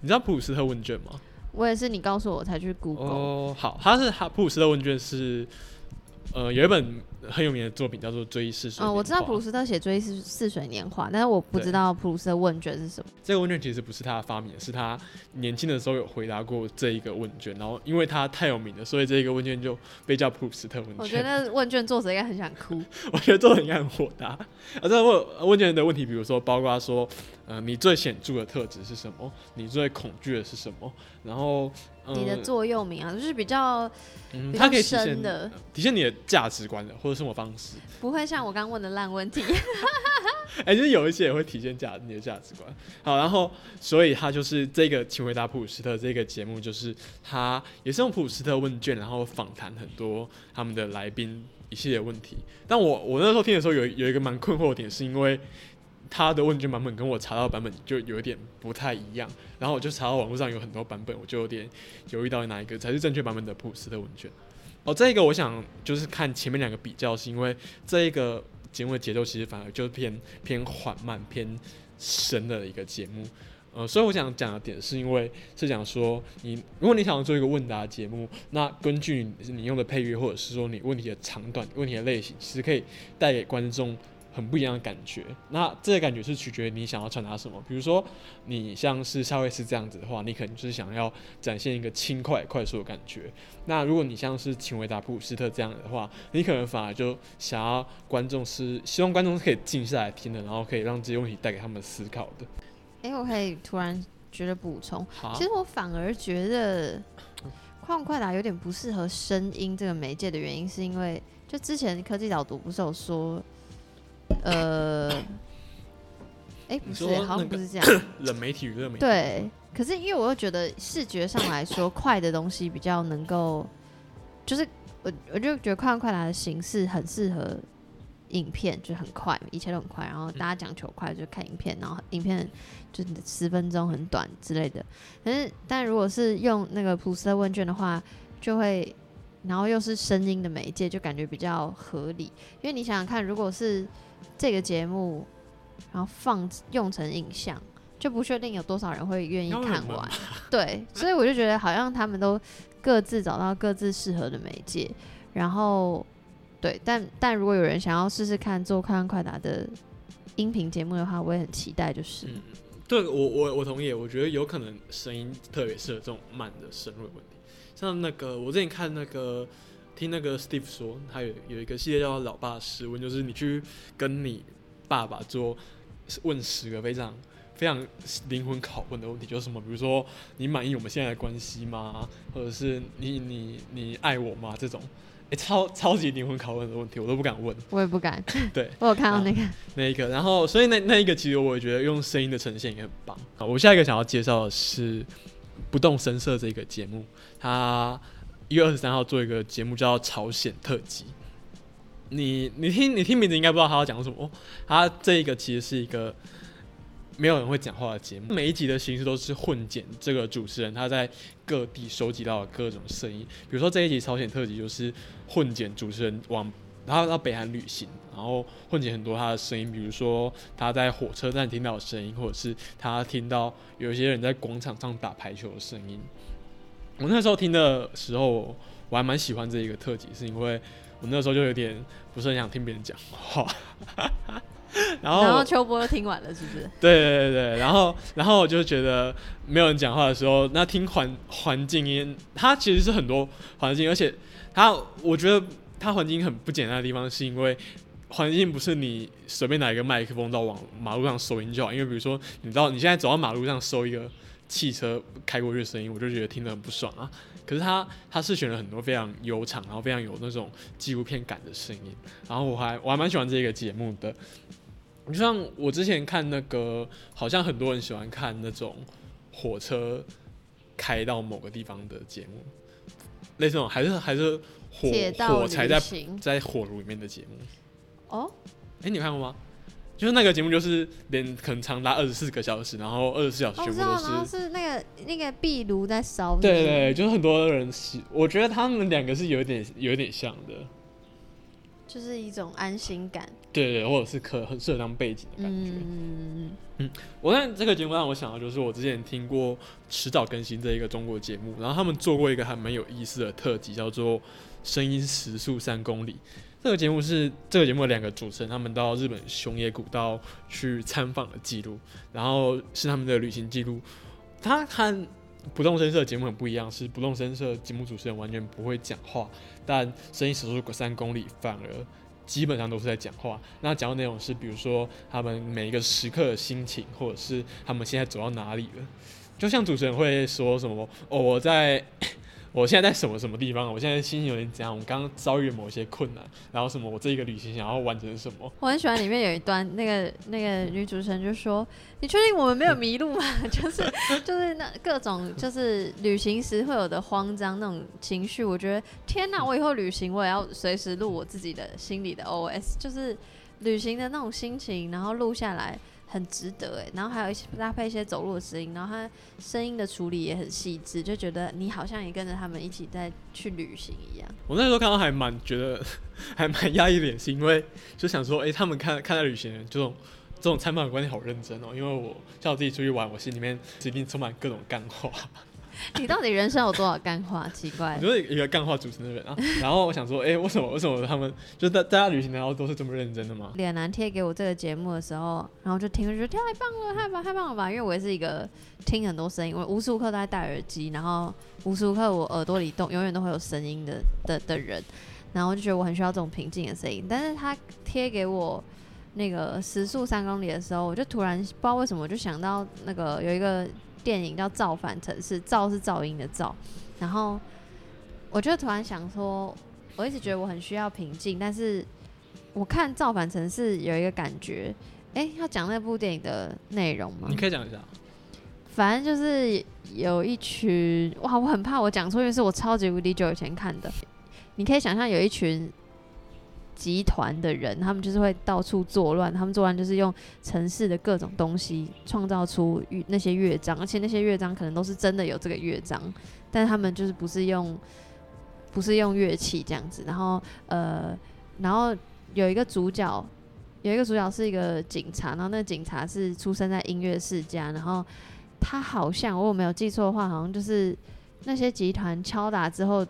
你知道普鲁斯特问卷吗？我也是你告诉我才去 Google。哦，好，它是它普鲁斯特问卷是，呃，有一本很有名的作品叫做《追忆似水嗯，我知道普鲁斯特写《追忆似似水年华》，但是我不知道普鲁斯特问卷是什么。这个问卷其实不是他发明的，是他年轻的时候有回答过这一个问卷，然后因为他太有名了，所以这一个问卷就被叫普鲁斯特问卷。我觉得问卷作者应该很想哭。我觉得作者应该很火大。啊，这个问问卷的问题，比如说包括说，呃，你最显著的特质是什么？你最恐惧的是什么？然后，呃、你的座右铭啊，就是比较嗯，它可以体现深的，体现你的价值观的或者生活方式。不会像我刚问的烂问题。哎、就是有一些也会体现价你的价值观。好，然后所以他就是这个《请回答普鲁斯特》这个节目，就是他也是用普鲁斯特问卷，然后访谈很多他们的来宾一系列问题。但我我那时候听的时候有有一个蛮困惑的点，是因为他的问卷版本跟我查到版本就有点不太一样，然后我就查到网络上有很多版本，我就有点犹豫到哪一个才是正确版本的普斯特问卷。哦，这一个我想就是看前面两个比较，是因为这一个节目的节奏其实反而就是偏偏缓慢、偏深的一个节目。呃，所以我想讲的点是因为是讲说你，如果你想要做一个问答节目，那根据你用的配乐，或者是说你问题的长短、问题的类型，其实可以带给观众很不一样的感觉。那这个感觉是取决于你想要传达什么。比如说，你像是夏威斯这样子的话，你可能就是想要展现一个轻快、快速的感觉。那如果你像是请回答普鲁斯特这样的话，你可能反而就想要观众是希望观众是可以静下来听的，然后可以让这些问题带给他们思考的。哎、我可以突然觉得补充，其，实我反而觉得快问快答有点不适合声音这个媒介的原因，是因为就之前科技导读不是有说，呃，哎、不是、好像不是这样，冷媒体与热媒体，对。可是因为我又觉得视觉上来说，快的东西比较能够，就是我我就觉得快问快答的形式很适合影片，就很快，一切都很快，然后大家讲求快就看影片，然后影片就十分钟很短之类的。可是但如果是用那个普斯特问卷的话，就会。然后又是声音的媒介，就感觉比较合理。因为你想想看，如果是这个节目，然后放用成影像，就不确定有多少人会愿意看完。对，所以我就觉得好像他们都各自找到各自适合的媒介，然后对，但但如果有人想要试试看做快问快答的音频节目的话，我也很期待，就是、嗯，对我我我同意，我觉得有可能声音特别适合这种慢的深入问题。像那个我之前看那个听那个 Steve 说，他有有一个系列叫《老爸十问》，就是你去跟你爸爸做问十个非常非常灵魂拷问的问题，就是什么，比如说你满意我们现在的关系吗？或者是你你你爱我吗？这种，哎、超超级灵魂拷问的问题，我都不敢问。我也不敢。对，我有看到那个，那一个，然后所以那那一个其实我也觉得用声音的呈现也很棒。好，我下一个想要介绍的是《不动声色》这个节目，它一月二十三号做一个节目叫《朝鲜特辑》。你你听你听名字应该不知道他要讲什么，他这一个其实是一个没有人会讲话的节目，每一集的形式都是混剪这个主持人他在各地收集到的各种声音，比如说这一集朝鲜特辑就是混剪主持人往他到北韩旅行，然后混剪很多他的声音，比如说他在火车站听到的声音，或者是他听到有些人在广场上打排球的声音。我那时候听的时候，我还蛮喜欢这一个特辑，是因为我那时候就有点不是很想听别人讲话，然后然后秋波又听完了，是不是？对对对对，然后然后我就觉得没有人讲话的时候，那听环环境音，它其实是很多环境，而且它我觉得它环境很不简单的地方，是因为环境不是你随便拿一个麦克风到往马路上收音就好，因为比如说你知道你现在走到马路上收一个汽车开过去的声音，我就觉得听得很不爽啊。可是他他是选了很多非常悠长，然后非常有那种纪录片感的声音，然后我还我还蛮喜欢这个节目的。就像我之前看那个，好像很多人喜欢看那种火车开到某个地方的节目，类似那种还是还是火火柴在在火炉里面的节目。哦，哎、你看过吗？就是那个节目，就是连可能长达二十四个小时，然后二十四小时全部都是。是那个那个壁炉在烧，对对对，就是很多人喜，我觉得他们两个是有点有点像的，就是一种安心感。对对，或者是可很适合当背景的感觉。嗯，我看这个节目让我想到，就是我之前听过迟早更新这一个中国节目，然后他们做过一个还蛮有意思的特辑，叫做《声音时速三公里》。这个节目是这个节目的两个主持人，他们到日本熊野古道去参访的记录，然后是他们的旅行记录。他和不动声色节目很不一样，是不动声色节目主持人完全不会讲话，但声音时速三公里反而基本上都是在讲话。那讲的内容是，比如说他们每一个时刻的心情，或者是他们现在走到哪里了。就像主持人会说什么：“哦，我在，我现在在什么什么地方？我现在心情有点怎样？我刚刚遭遇某些困难，然后什么？我这一个旅行想要完成什么？我很喜欢里面有一段，那个那个女主持人就说：“你确定我们没有迷路吗？就是就是那各种就是旅行时会有的慌张那种情绪。我觉得天哪，我以后旅行我也要随时录我自己的心里的 OS，就是旅行的那种心情，然后录下来。”很值得哎，然后还有一些搭配一些走路的声音，然后他声音的处理也很细致，就觉得你好像也跟着他们一起在去旅行一样。我那时候看到还蛮觉得 还蛮压抑的，是因为就想说，哎、他们看看待旅行人这种这种参访的观点好认真哦。因为我像我自己出去玩，我心里面一定充满各种干货。你到底人生有多少干话？奇怪我，就是一个干话主持的人啊。然后我想说，哎、为什么为什么他们就是大大家旅行然后都是这么认真的吗？脸男贴给我这个节目的时候，然后就听，就觉得太棒了，太棒太棒了吧！因为我也是一个听很多声音，我无时无刻都在戴耳机，然后无时无刻我耳朵里动永远都会有声音的的的人，然后就觉得我很需要这种平静的声音。但是他贴给我那个时速三公里的时候，我就突然不知道为什么，我就想到那个有一个电影叫《造反城市》，造是噪音的造，然后我就突然想说，我一直觉得我很需要平静，但是我看《造反城市》有一个感觉，诶，要讲那部电影的内容吗你？可以讲一下。反正就是有一群哇，我很怕我讲错，因为是我超级无敌久以前看的。你可以想象有一群集团的人，他们就是会到处作乱，他们作乱就是用城市的各种东西创造出那些乐章，而且那些乐章可能都是真的有这个乐章，但他们就是不是用不是用乐器这样子，然后呃，然后有一个主角。有一个主角是一个警察，然后那个警察是出生在音乐世家，然后他好像我有没有记错的话，好像就是那些集团敲打之后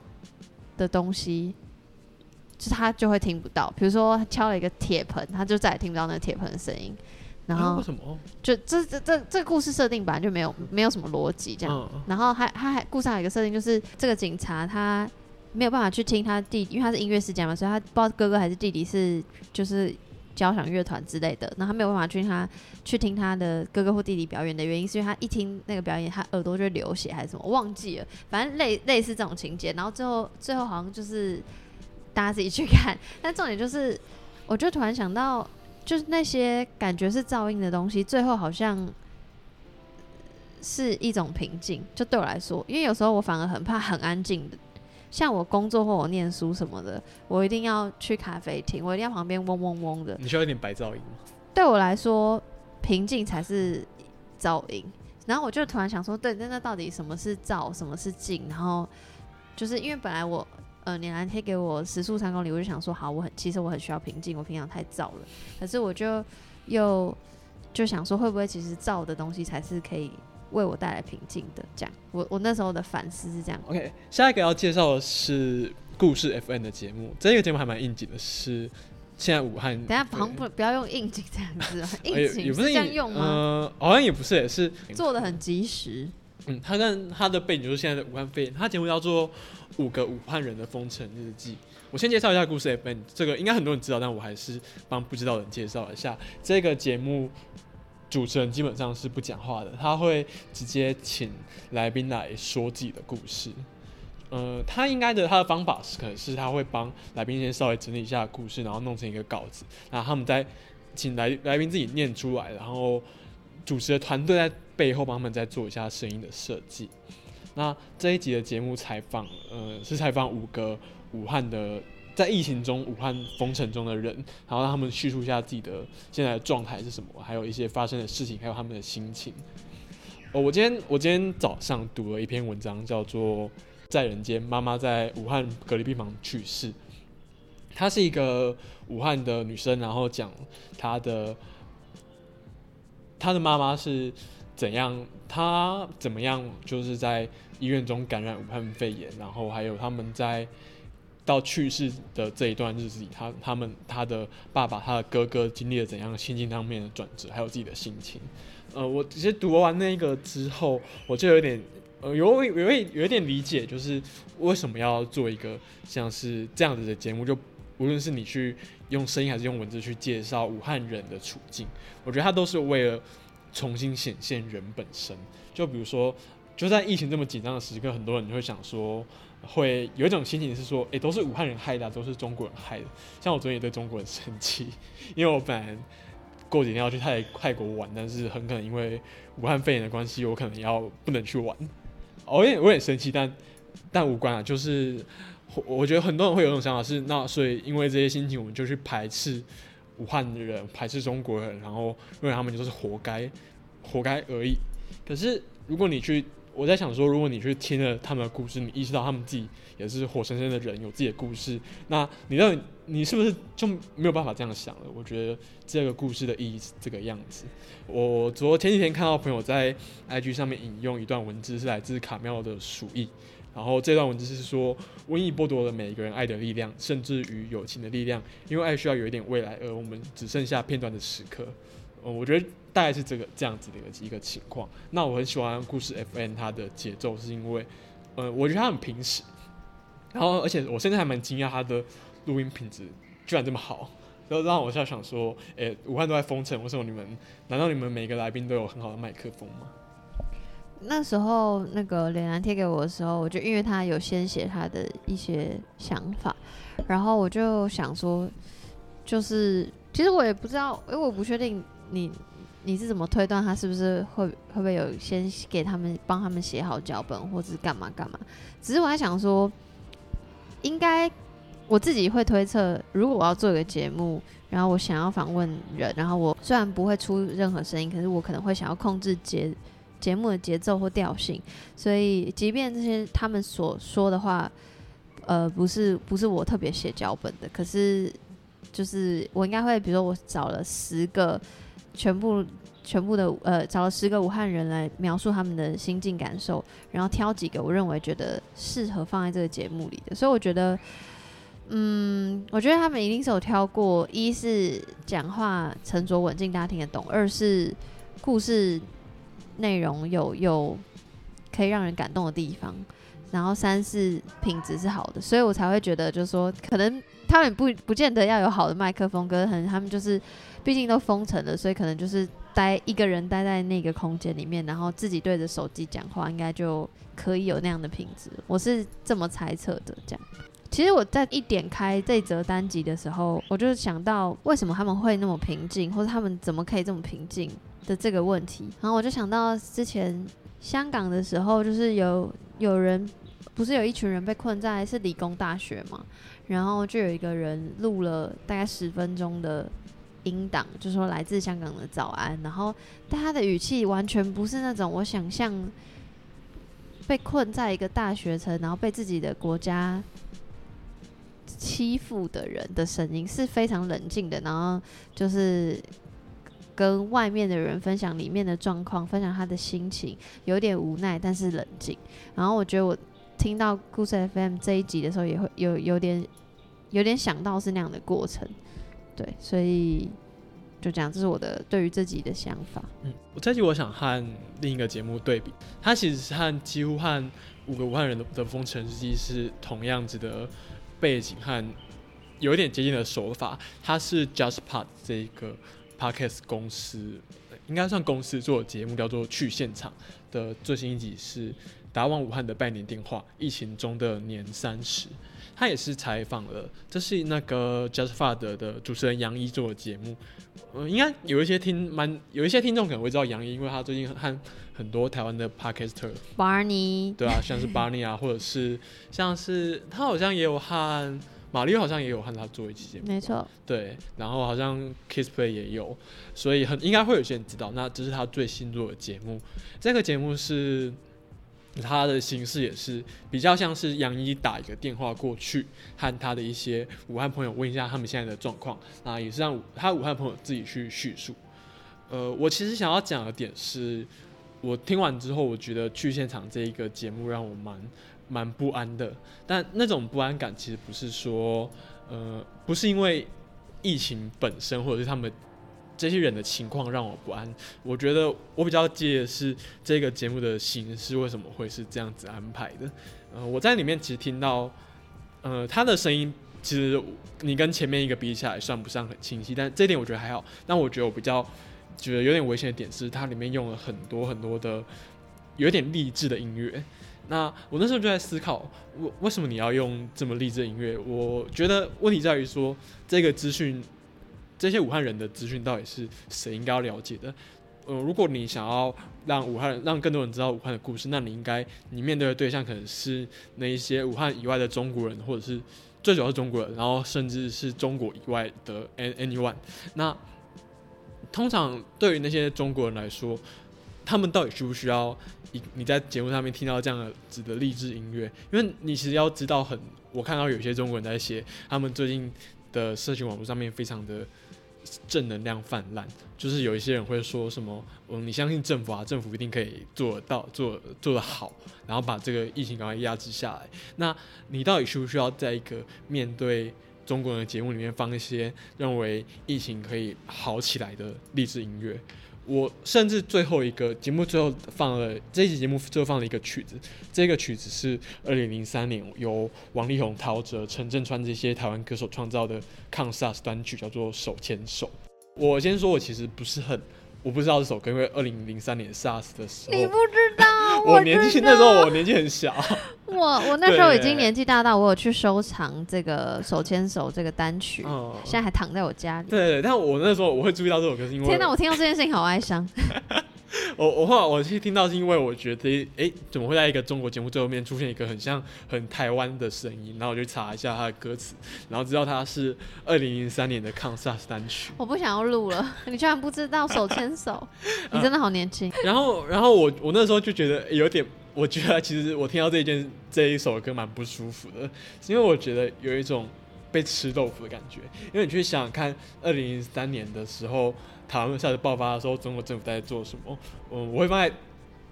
的东西，就他就会听不到。比如说他敲了一个铁盆，他就再也听不到那个铁盆的声音。然后啊为什么？就这这这这故事设定本来就没有没有什么逻辑这样。嗯，然后还他还故事还有一个设定，就是这个警察他没有办法去听他弟，因为他是音乐世家嘛，所以他不知道哥哥还是弟弟是就是交响乐团之类的，然后他没有办法去听他去听他的哥哥或弟弟表演的原因，是因为他一听那个表演，他耳朵就会流血还是什么，忘记了，反正类类似这种情节，然后最后最后好像就是大家自己去看，但重点就是，我就突然想到，就是那些感觉是噪音的东西，最后好像。是一种平静，就对我来说，因为有时候我反而很怕很安静的，像我工作或我念书什么的，我一定要去咖啡厅，我一定要旁边嗡嗡嗡的。你需要一点白噪音吗？对我来说，平静才是噪音。然后我就突然想说，对，那那到底什么是噪，什么是静？然后就是因为本来我呃，你蓝贴给我时速三公里，我就想说，好，我很其实我很需要平静，我平常太燥了。可是我就又就想说，会不会其实燥的东西才是可以为我带来平静的？这样，我我那时候的反思是这样。OK，下一个要介绍的是故事 FN 的节目，这个节目还蛮应景的是，现在武汉等一下，旁不不要用应景这样子哦，应也景也不是这样用吗？呃，好像也不是，也是做的很及时。嗯，他跟他的背景就是现在的武汉肺炎，他节目叫做《五个武汉人的封城日记》。我先介绍一下故事 FN，这个应该很多人知道，但我还是帮不知道的人介绍一下。这个节目主持人基本上是不讲话的，他会直接请来宾来说自己的故事。呃，他应该的他的方法是，可能是他会帮来宾先稍微整理一下故事，然后弄成一个稿子，然后他们再请来来宾自己念出来，然后主持的团队在背后帮他们再做一下声音的设计。那这一集的节目采访，呃，是采访五个武汉的在疫情中武汉封城中的人，然后让他们叙述一下自己的现在的状态是什么，还有一些发生的事情，还有他们的心情。哦，我今天我今天早上读了一篇文章，叫做《在人间，妈妈在武汉隔离病房去世》。她是一个武汉的女生，然后讲她的她的妈妈是怎样，他怎么样，就是在医院中感染武汉肺炎，然后还有他们在到去世的这一段日子里，他他们他的爸爸、他的哥哥经历了怎样心境上面的转折，还有自己的心情。呃，我其实读完那个之后，我就有点呃有有有有一点理解，就是为什么要做一个像是这样子的节目，就无论是你去用声音还是用文字去介绍武汉人的处境，我觉得他都是为了重新显现人本身。就比如说，就在疫情这么紧张的时刻，很多人就会想说，会有一种心情是说，诶、都是武汉人害的、都是中国人害的。像我昨天也对中国人生气，因为我本来过几天要去泰泰国玩，但是很可能因为武汉肺炎的关系，我可能要不能去玩。我也我也生气，但但无关啊，就是我我觉得很多人会有一种想法是，那所以因为这些心情，我们就去排斥武汉的人，排斥中国人，然后认为他们就是活该，活该而已。可是如果你去，我在想说，如果你去听了他们的故事，你意识到他们自己也是活生生的人，有自己的故事，那你到底你是不是就没有办法这样想了？我觉得这个故事的意义是这个样子。我昨前几天看到朋友在 IG 上面引用一段文字，是来自卡缪的《鼠疫》，然后这段文字是说，瘟疫剥夺了每一个人爱的力量，甚至于友情的力量，因为爱需要有一点未来，而我们只剩下片段的时刻。呃，我觉得大概是这个这样子的一个一个情况。那我很喜欢故事 FN 它的节奏，是因为，呃，我觉得它很平实，然后而且我甚至还蛮惊讶它的录音品质居然这么好，然后让我在想说，诶、武汉都在封城，为什么你们难道你们每个来宾都有很好的麦克风吗？那时候那个脸蓝贴给我的时候，我就因为他有先写他的一些想法，然后我就想说，就是其实我也不知道，因为我不确定你你是怎么推断他是不是会会不会有先给他们帮他们写好脚本，或者是干嘛干嘛。只是我在想说，应该我自己会推测，如果我要做一个节目，然后我想要访问人，然后我虽然不会出任何声音，可是我可能会想要控制节节目的节奏或调性，所以即便这些他们所说的话，呃，不是不是我特别写脚本的，可是就是我应该会，比如说我找了十个全部全部的呃找了十个武汉人来描述他们的心境感受，然后挑几个我认为觉得适合放在这个节目里的，所以我觉得。嗯，我觉得他们一定是有挑过，一是讲话沉着稳静，大家听得懂；二是故事内容有有可以让人感动的地方，然后三是品质是好的，所以我才会觉得，就是说，可能他们不不见得要有好的麦克风，可能他们就是，毕竟都封城了，所以可能就是待一个人待在那个空间里面，然后自己对着手机讲话，应该就可以有那样的品质。我是这么猜测的。这样，其实我在一点开这则单集的时候，我就想到为什么他们会那么平静，或者他们怎么可以这么平静的这个问题，然后我就想到之前香港的时候，就是有有人。不是有一群人被困在是理工大学嘛？然后就有一个人录了大概十分钟的音档，就说来自香港的早安。然后但他的语气完全不是那种我想象被困在一个大学城，然后被自己的国家欺负的人的声音，是非常冷静的。然后就是跟外面的人分享里面的状况，分享他的心情，有点无奈，但是冷静。然后我觉得我。听到故事 FM 这一集的时候，也会有有点有点想到是那样的过程，对，所以就这样，这是我的对于这集的想法。嗯，我这集我想和另一个节目对比，它其实是和几乎和五个武汉人的的封城日记是同样子的背景和有一点接近的手法。它是 JustPod 这一个 Podcast 公司，应该算公司做的节目，叫做去现场的最新一集是。打往武汉的拜年电话，疫情中的年三十，他也是采访了，这是那个 Just Fad 的主持人杨一做的节目，嗯，应该有一些听蛮有一些听众可能会知道杨一，因为他最近和很多台湾的 Podcaster，Barney，对啊，像是 Barney 啊，或者是像是他好像也有和马丽好像也有和他做一期节目，没错，对，然后好像 Kissplay 也有，所以很应该会有些人知道，那这是他最新做的节目，这个节目是。他的形式也是比较像是杨一打一个电话过去，和他的一些武汉朋友问一下他们现在的状况，那也是让他武汉朋友自己去叙述。呃，我其实想要讲的点是，我听完之后，我觉得去现场这一个节目让我蛮蛮不安的，但那种不安感其实不是说，呃，不是因为疫情本身，或者是他们。这些人的情况让我不安。我觉得我比较介意的是这个节目的形式为什么会是这样子安排的。呃，我在里面其实听到，呃，他的声音其实你跟前面一个比起来算不上很清晰，但这点我觉得还好。但我觉得我比较觉得有点危险的点是，它里面用了很多很多的有点励志的音乐。那我那时候就在思考，为为什么你要用这么励志的音乐？我觉得问题在于说这个资讯。这些武汉人的资讯到底是谁应该要了解的？呃，如果你想要让武汉人让更多人知道武汉的故事，那你应该你面对的对象可能是那一些武汉以外的中国人，或者是最主要是中国人，然后甚至是中国以外的 anyone。那通常对于那些中国人来说，他们到底需不需要你你在节目上面听到这样子的励志音乐？因为你其实要知道，很我看到有些中国人在写，他们最近的社群网络上面非常的。正能量泛滥，就是有一些人会说什么，嗯，你相信政府啊，政府一定可以做到，做做得好，然后把这个疫情赶快压制下来。那你到底需不需要在一个面对中国人的节目里面放一些认为疫情可以好起来的励志音乐？我甚至最后一个节目最后放了这一集节目最后放了一个曲子，这个曲子是二零零三年由王力宏、陶喆、陈振川这些台湾歌手创造的抗 SARS 单曲，叫做《手牵手》。我先说，我其实不是很。我不知道这首歌，因为二零零三年 SARS 的时候，你不知道，我年纪那时候我年纪很小，我 我那时候已经年纪大到我有去收藏这个手牵手这个单曲，现在还躺在我家里。对对，但我那时候我会注意到这首歌，是因为天哪，我听到这件事情好哀伤。我我后来我去听到是因为我觉得，哎，怎么会在一个中国节目最后面出现一个很像很台湾的声音？然后我就查一下他的歌词，然后知道他是二零零三年的抗 SARS 单曲。我不想要录了，你居然不知道手牵手，你真的好年轻。然后，然后我我那时候就觉得有点，我觉得其实我听到这一件这一首歌蛮不舒服的，因为我觉得有一种被吃豆腐的感觉。因为你去想想看，二零零三年的时候。台湾下次爆发的时候，中国政府在做什么？嗯，我会放在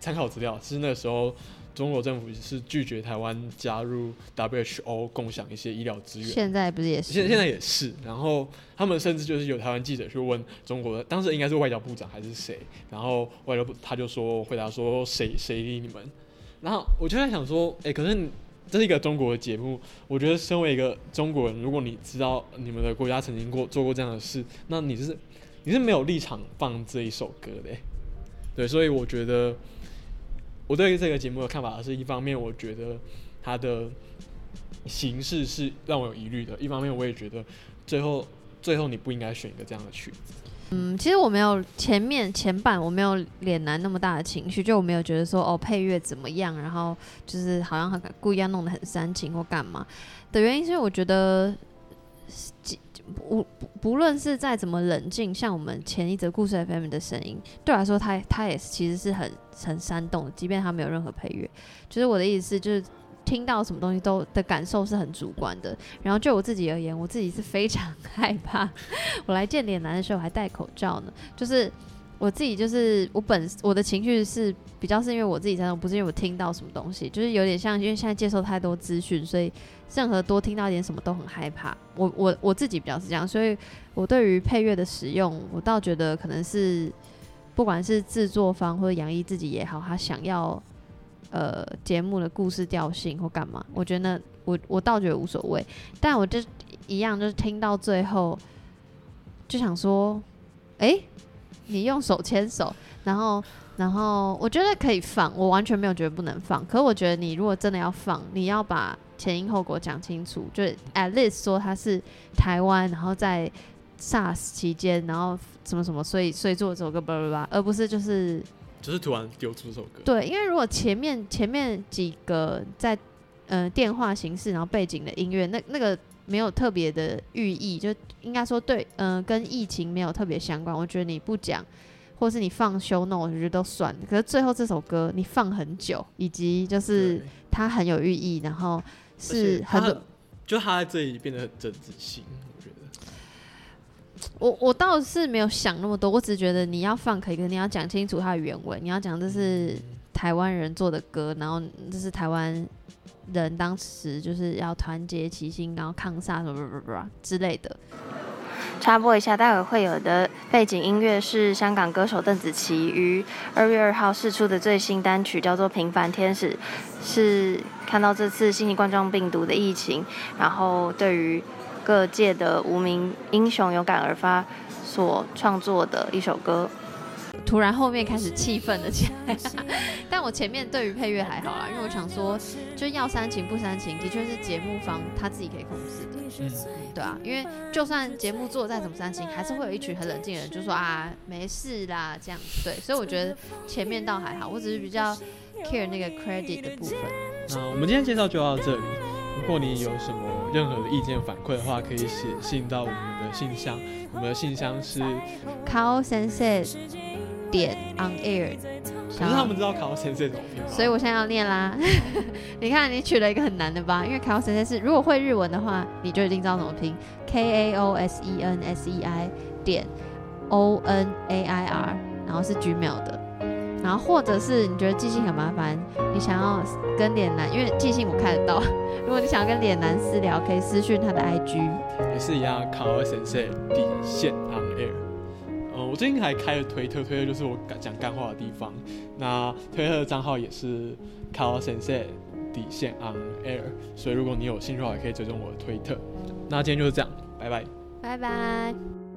参考资料。其实那时候，中国政府是拒绝台湾加入 WHO 共享一些医疗资源。现在不是也是？现现在也是。然后他们甚至就是有台湾记者去问中国的，当时应该是外交部长还是谁？然后外交部他就说回答说谁谁理你们？然后我就在想说，哎、可是你这是一个中国的节目，我觉得身为一个中国人，如果你知道你们的国家曾经过做过这样的事，那你是你是没有立场放这一首歌的欸、对，所以我觉得我对这个节目的看法是一方面，我觉得它的形式是让我有疑虑的；一方面，我也觉得最后最后你不应该选一个这样的曲子。嗯，其实我没有前面前半我没有脸男那么大的情绪，就我没有觉得说哦配乐怎么样，然后就是好像很故意要弄得很煽情或干嘛的原因，是因为我觉得不不论是再怎么冷静，像我们前一则故事 FM 的声音，对我来说它它也是其实是很很煽动的，即便它没有任何配乐，就是我的意思就是。听到什么东西都的感受是很主观的，然后就我自己而言，我自己是非常害怕。我来见脸男的时候还戴口罩呢，就是我自己就是我本我的情绪是比较是因为我自己在动，不是因为我听到什么东西，就是有点像因为现在接受太多资讯，所以任何多听到一点什么都很害怕。我我我自己比较是这样，所以我对于配乐的使用，我倒觉得可能是不管是制作方或者杨毅自己也好，他想要。呃，节目的故事调性或干嘛，我觉得我我倒觉得无所谓，但我就一样，就是听到最后就想说，哎、你用手牵手，然后然后我觉得可以放，我完全没有觉得不能放，可我觉得你如果真的要放，你要把前因后果讲清楚，就 at least 说它是台湾，然后在 SARS 期间，然后什么什么，所以所以做这首歌，巴拉巴拉，而不是就是就是突然丢出这首歌，对，因为如果前面前面几个在呃电话形式，然后背景的音乐，那那个没有特别的寓意，就应该说对，嗯、跟疫情没有特别相关。我觉得你不讲，或是你放 show note，我觉得都算。可是最后这首歌你放很久，以及就是它很有寓意，然后是很多。就它在这里变得很政治性，我。我倒是没有想那么多，我只是觉得你要放可以，可你要讲清楚它的原文，你要讲这是台湾人做的歌，然后这是台湾人当时就是要团结齐心，然后抗煞什么什么什么之类的。插播一下，待会会有的背景音乐是香港歌手邓紫棋于二月二号试出的最新单曲，叫做《平凡天使》，是看到这次新型冠状病毒的疫情，然后对于各界的无名英雄有感而发所创作的一首歌。突然后面开始气愤了起来，但我前面对于配乐还好啦，因为我想说，就要煽情不煽情，的确是节目方他自己可以控制的。嗯，对啊，因为就算节目做再怎么煽情，还是会有一群很冷静的人就说啊没事啦这样子。对，所以我觉得前面倒还好，我只是比较 care 那个 credit 的部分。那我们今天介绍就到这里。如果你有什么任何的意见反馈的话，可以写信到我们的信箱，我们的信箱是，Kao Sensei 点 on air，可是他们知道考先生怎么拼吗？所以我现在要念啦。你看，你取了一个很难的吧？因为 Kao Sensei 是如果会日文的话，你就一定知道怎么拼 K A O S E N S E I 点 O N A I R，然后是 Gmail 的。然后或者是你觉得寄信很麻烦，你想要跟脸男，因为寄信我看得到，如果你想要跟脸男私聊，可以私讯他的 IG。也是一样，卡尔先生底线 on air。呃，我最近还开了推特，推特就是我讲干话的地方。那推特的账号也是考尔先生底线 on air，所以如果你有兴趣的话，也可以追踪我的推特。那今天就是这样，拜拜。拜拜。